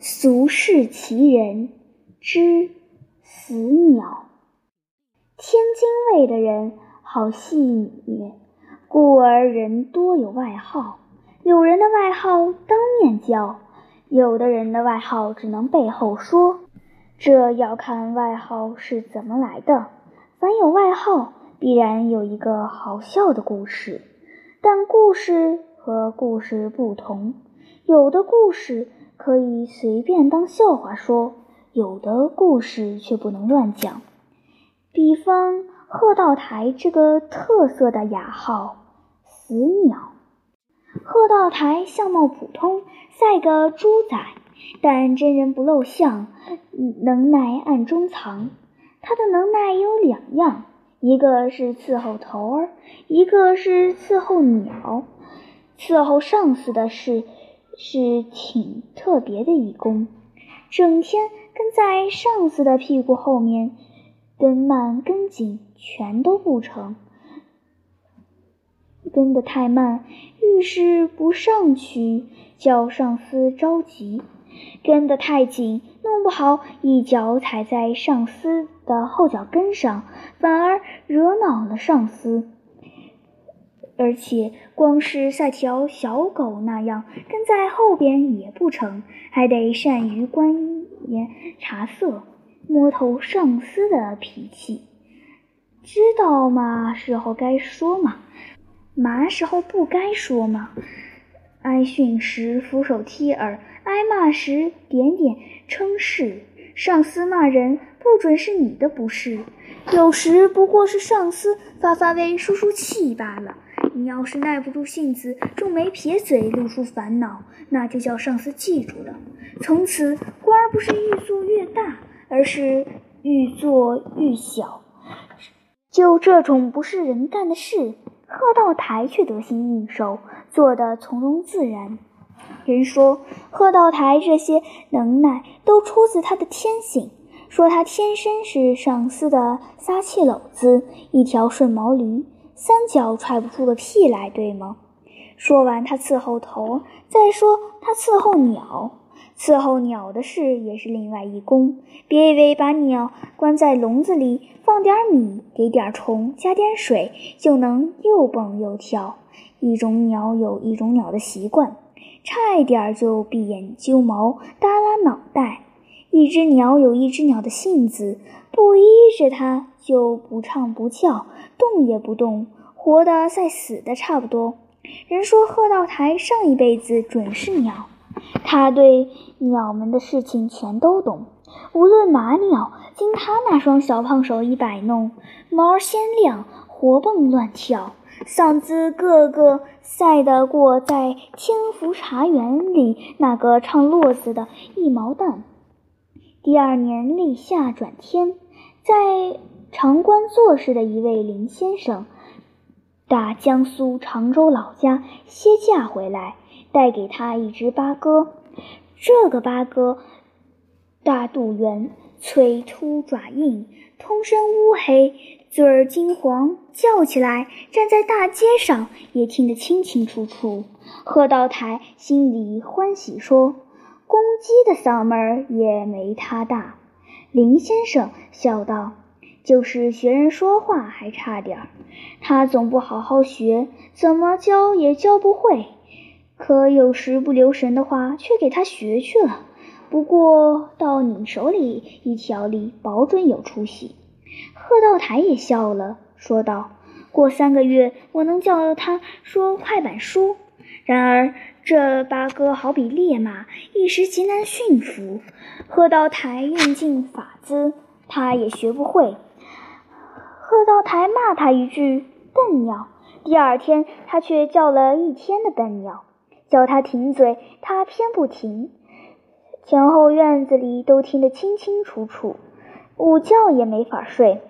俗世奇人之死鸟。天津卫的人好戏谑，故而人多有外号。有人的外号当面叫，有的人的外号只能背后说。这要看外号是怎么来的。凡有外号，必然有一个好笑的故事，但故事和故事不同。有的故事可以随便当笑话说，有的故事却不能乱讲。比方贺道台这个特色的雅号“死鸟”。贺道台相貌普通，赛个猪仔，但真人不露相，能耐暗中藏。他的能耐有两样，一个是伺候头儿，一个是伺候鸟。伺候上司的事是挺特别的一功，整天跟在上司的屁股后面，跟慢跟紧全都不成。跟得太慢，遇事不上去，叫上司着急；跟得太紧，弄不好一脚踩在上司。的后脚跟上，反而惹恼了上司。而且，光是赛条小狗那样跟在后边也不成，还得善于观言察色，摸透上司的脾气，知道嘛时候该说嘛，嘛时候不该说嘛。挨训时俯首踢耳，挨骂时点点称是。上司骂人。不准是你的不是，有时不过是上司发发威、出出气罢了。你要是耐不住性子，皱眉撇嘴，露出烦恼，那就叫上司记住了。从此官儿不是愈做越大，而是愈做愈小。就这种不是人干的事，贺道台却得心应手，做得从容自然。人说贺道台这些能耐都出自他的天性。说他天生是上司的撒气篓子，一条顺毛驴，三脚踹不出个屁来，对吗？说完，他伺候头，再说他伺候鸟，伺候鸟的事也是另外一功。别以为把鸟关在笼子里，放点米，给点虫，加点水，就能又蹦又跳。一种鸟有一种鸟的习惯，差一点就闭眼揪毛，耷拉脑袋。一只鸟有一只鸟的性子，不依着它就不唱不叫，动也不动，活的赛死的差不多。人说贺道台上一辈子准是鸟，他对鸟们的事情全都懂。无论马鸟，经他那双小胖手一摆弄，毛儿鲜亮，活蹦乱跳，嗓子个个赛得过在天福茶园里那个唱络子的一毛蛋。第二年立夏转天，在长关做事的一位林先生，打江苏常州老家歇假回来，带给他一只八哥。这个八哥大肚圆，腿凸爪硬，通身乌黑，嘴儿金黄，叫起来站在大街上也听得清清楚楚。贺道台心里欢喜说。公鸡的嗓门儿也没他大，林先生笑道：“就是学人说话还差点儿，他总不好好学，怎么教也教不会。可有时不留神的话，却给他学去了。不过到你手里一条里，保准有出息。”贺道台也笑了，说道：“过三个月，我能叫他说快板书。”然而。这八哥好比烈马，一时极难驯服。贺道台用尽法子，他也学不会。贺道台骂他一句“笨鸟”，第二天他却叫了一天的笨鸟，叫他停嘴，他偏不停。前后院子里都听得清清楚楚，午觉也没法睡。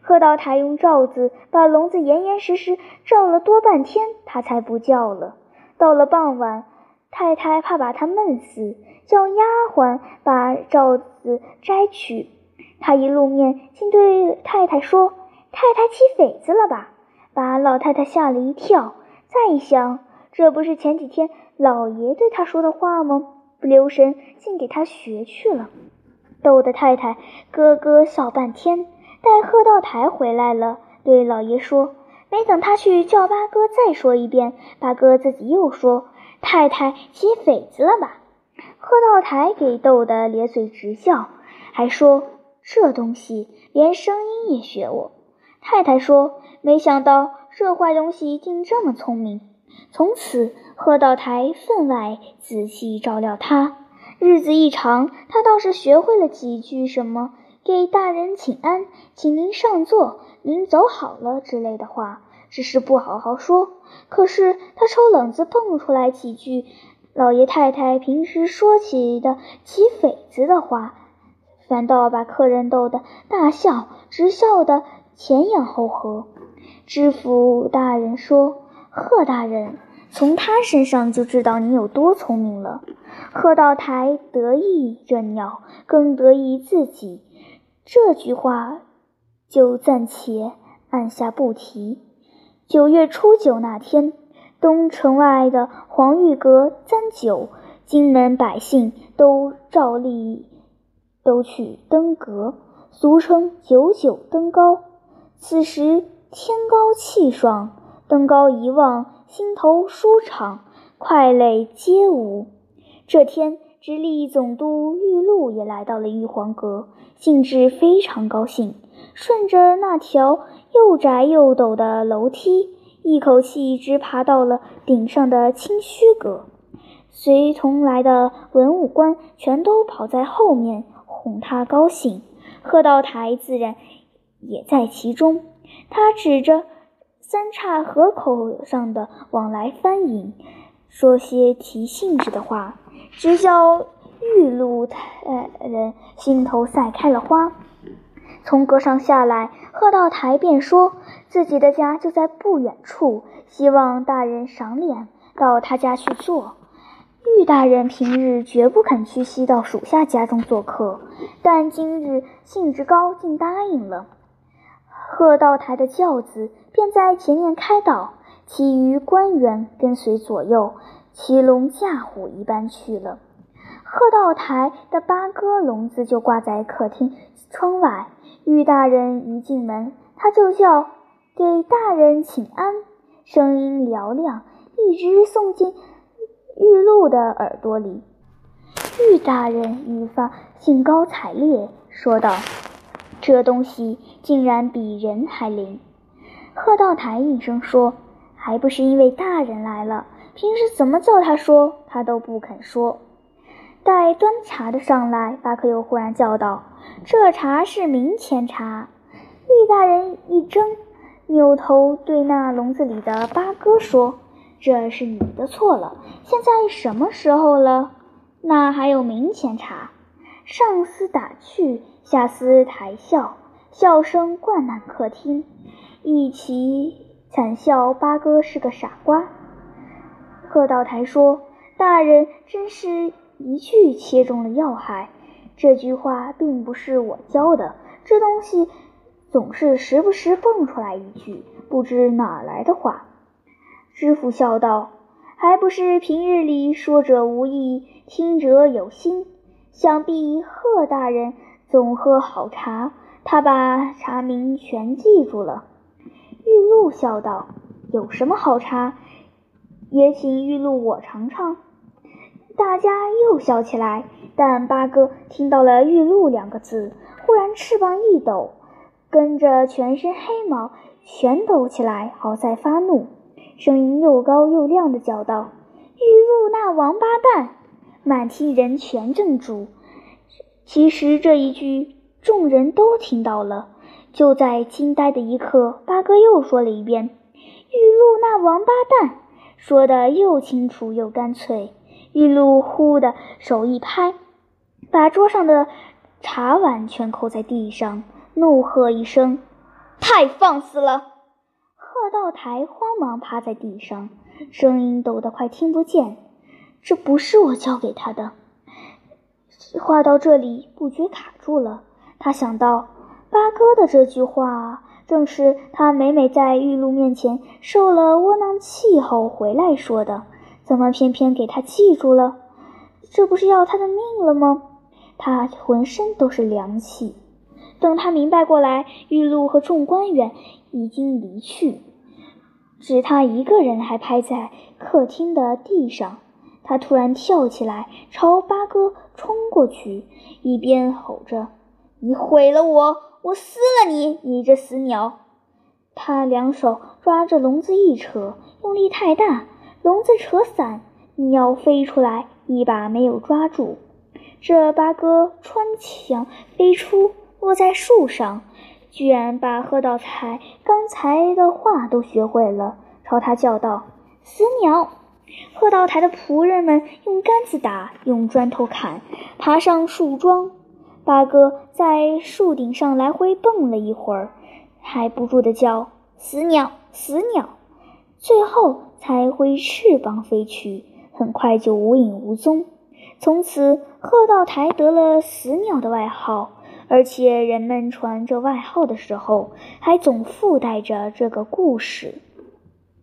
贺道台用罩子把笼子严严实实罩了多半天，他才不叫了。到了傍晚，太太怕把他闷死，叫丫鬟把罩子摘去。他一露面，竟对太太说：“太太起痱子了吧？”把老太太吓了一跳。再一想，这不是前几天老爷对他说的话吗？不留神竟给他学去了，逗得太太咯咯笑半天。待贺道台回来了，对老爷说：“没等他去叫八哥再说一遍，八哥自己又说：‘太太起匪子了吧？’贺道台给逗得咧嘴直笑，还说：‘这东西连声音也学我。’太太说：‘没想到这坏东西竟这么聪明。’从此，贺道台分外仔细照料他。日子一长，他倒是学会了几句什么“给大人请安，请您上座，您走好了”之类的话，只是不好好说。可是他抽冷子蹦出来几句老爷太太平时说起的起匪子的话，反倒把客人逗得大笑，直笑得前仰后合。知府大人说。贺大人，从他身上就知道你有多聪明了。贺道台得意这鸟，更得意自己。这句话就暂且按下不提。九月初九那天，东城外的黄玉阁簪酒，金门百姓都照例都去登阁，俗称九九登高。此时天高气爽。登高一望，心头舒畅，快泪皆无。这天，直隶总督玉露也来到了玉皇阁，兴致非常高兴，顺着那条又窄又陡的楼梯，一口气直爬到了顶上的清虚阁。随同来的文武官全都跑在后面哄他高兴，贺道台自然也在其中。他指着。三岔河口上的往来翻影，说些提兴致的话，直叫玉露太人心头赛开了花。从阁上下来，贺道台便说自己的家就在不远处，希望大人赏脸到他家去坐。玉大人平日绝不肯屈膝到属下家中做客，但今日兴致高，竟答应了。贺道台的轿子。便在前面开道，其余官员跟随左右，骑龙驾虎一般去了。贺道台的八哥笼子就挂在客厅窗外。玉大人一进门，他就叫：“给大人请安。”声音嘹亮，一直送进玉露的耳朵里。玉大人愈发兴高采烈，说道：“这东西竟然比人还灵！”贺道台应声说：“还不是因为大人来了，平时怎么叫他说，他都不肯说。”待端茶的上来，巴克又忽然叫道：“这茶是明前茶。”玉大人一怔，扭头对那笼子里的八哥说：“这是你的错了。现在什么时候了？那还有明前茶？”上司打趣，下司抬笑，笑声灌满客厅。一起惨笑，八哥是个傻瓜。贺道台说：“大人真是一句切中了要害。这句话并不是我教的，这东西总是时不时蹦出来一句不知哪来的话。”知府笑道：“还不是平日里说者无意，听者有心。想必贺大人总喝好茶，他把茶名全记住了。”玉露笑道：“有什么好茶？也请玉露我尝尝。”大家又笑起来。但八哥听到了“玉露”两个字，忽然翅膀一抖，跟着全身黑毛全抖起来，好在发怒，声音又高又亮的叫道：“玉露那王八蛋！”满厅人全怔住。其实这一句，众人都听到了。就在惊呆的一刻，八哥又说了一遍：“玉露那王八蛋！”说的又清楚又干脆。玉露忽的手一拍，把桌上的茶碗全扣在地上，怒喝一声：“太放肆了！”贺道台慌忙趴在地上，声音抖得快听不见：“这不是我教给他的。”话到这里，不觉卡住了。他想到。八哥的这句话，正是他每每在玉露面前受了窝囊气后回来说的，怎么偏偏给他记住了？这不是要他的命了吗？他浑身都是凉气。等他明白过来，玉露和众官员已经离去，只他一个人还趴在客厅的地上。他突然跳起来，朝八哥冲过去，一边吼着：“你毁了我，我撕了你，你这死鸟！”他两手抓着笼子一扯，用力太大，笼子扯散，鸟飞出来，一把没有抓住。这八哥穿墙飞出。落在树上，居然把贺道才刚才的话都学会了，朝他叫道：“死鸟！”贺道台的仆人们用杆子打，用砖头砍，爬上树桩。八哥在树顶上来回蹦了一会儿，还不住地叫：“死鸟，死鸟！”最后才挥翅膀飞去，很快就无影无踪。从此，鹤道台得了“死鸟”的外号。而且人们传这外号的时候，还总附带着这个故事。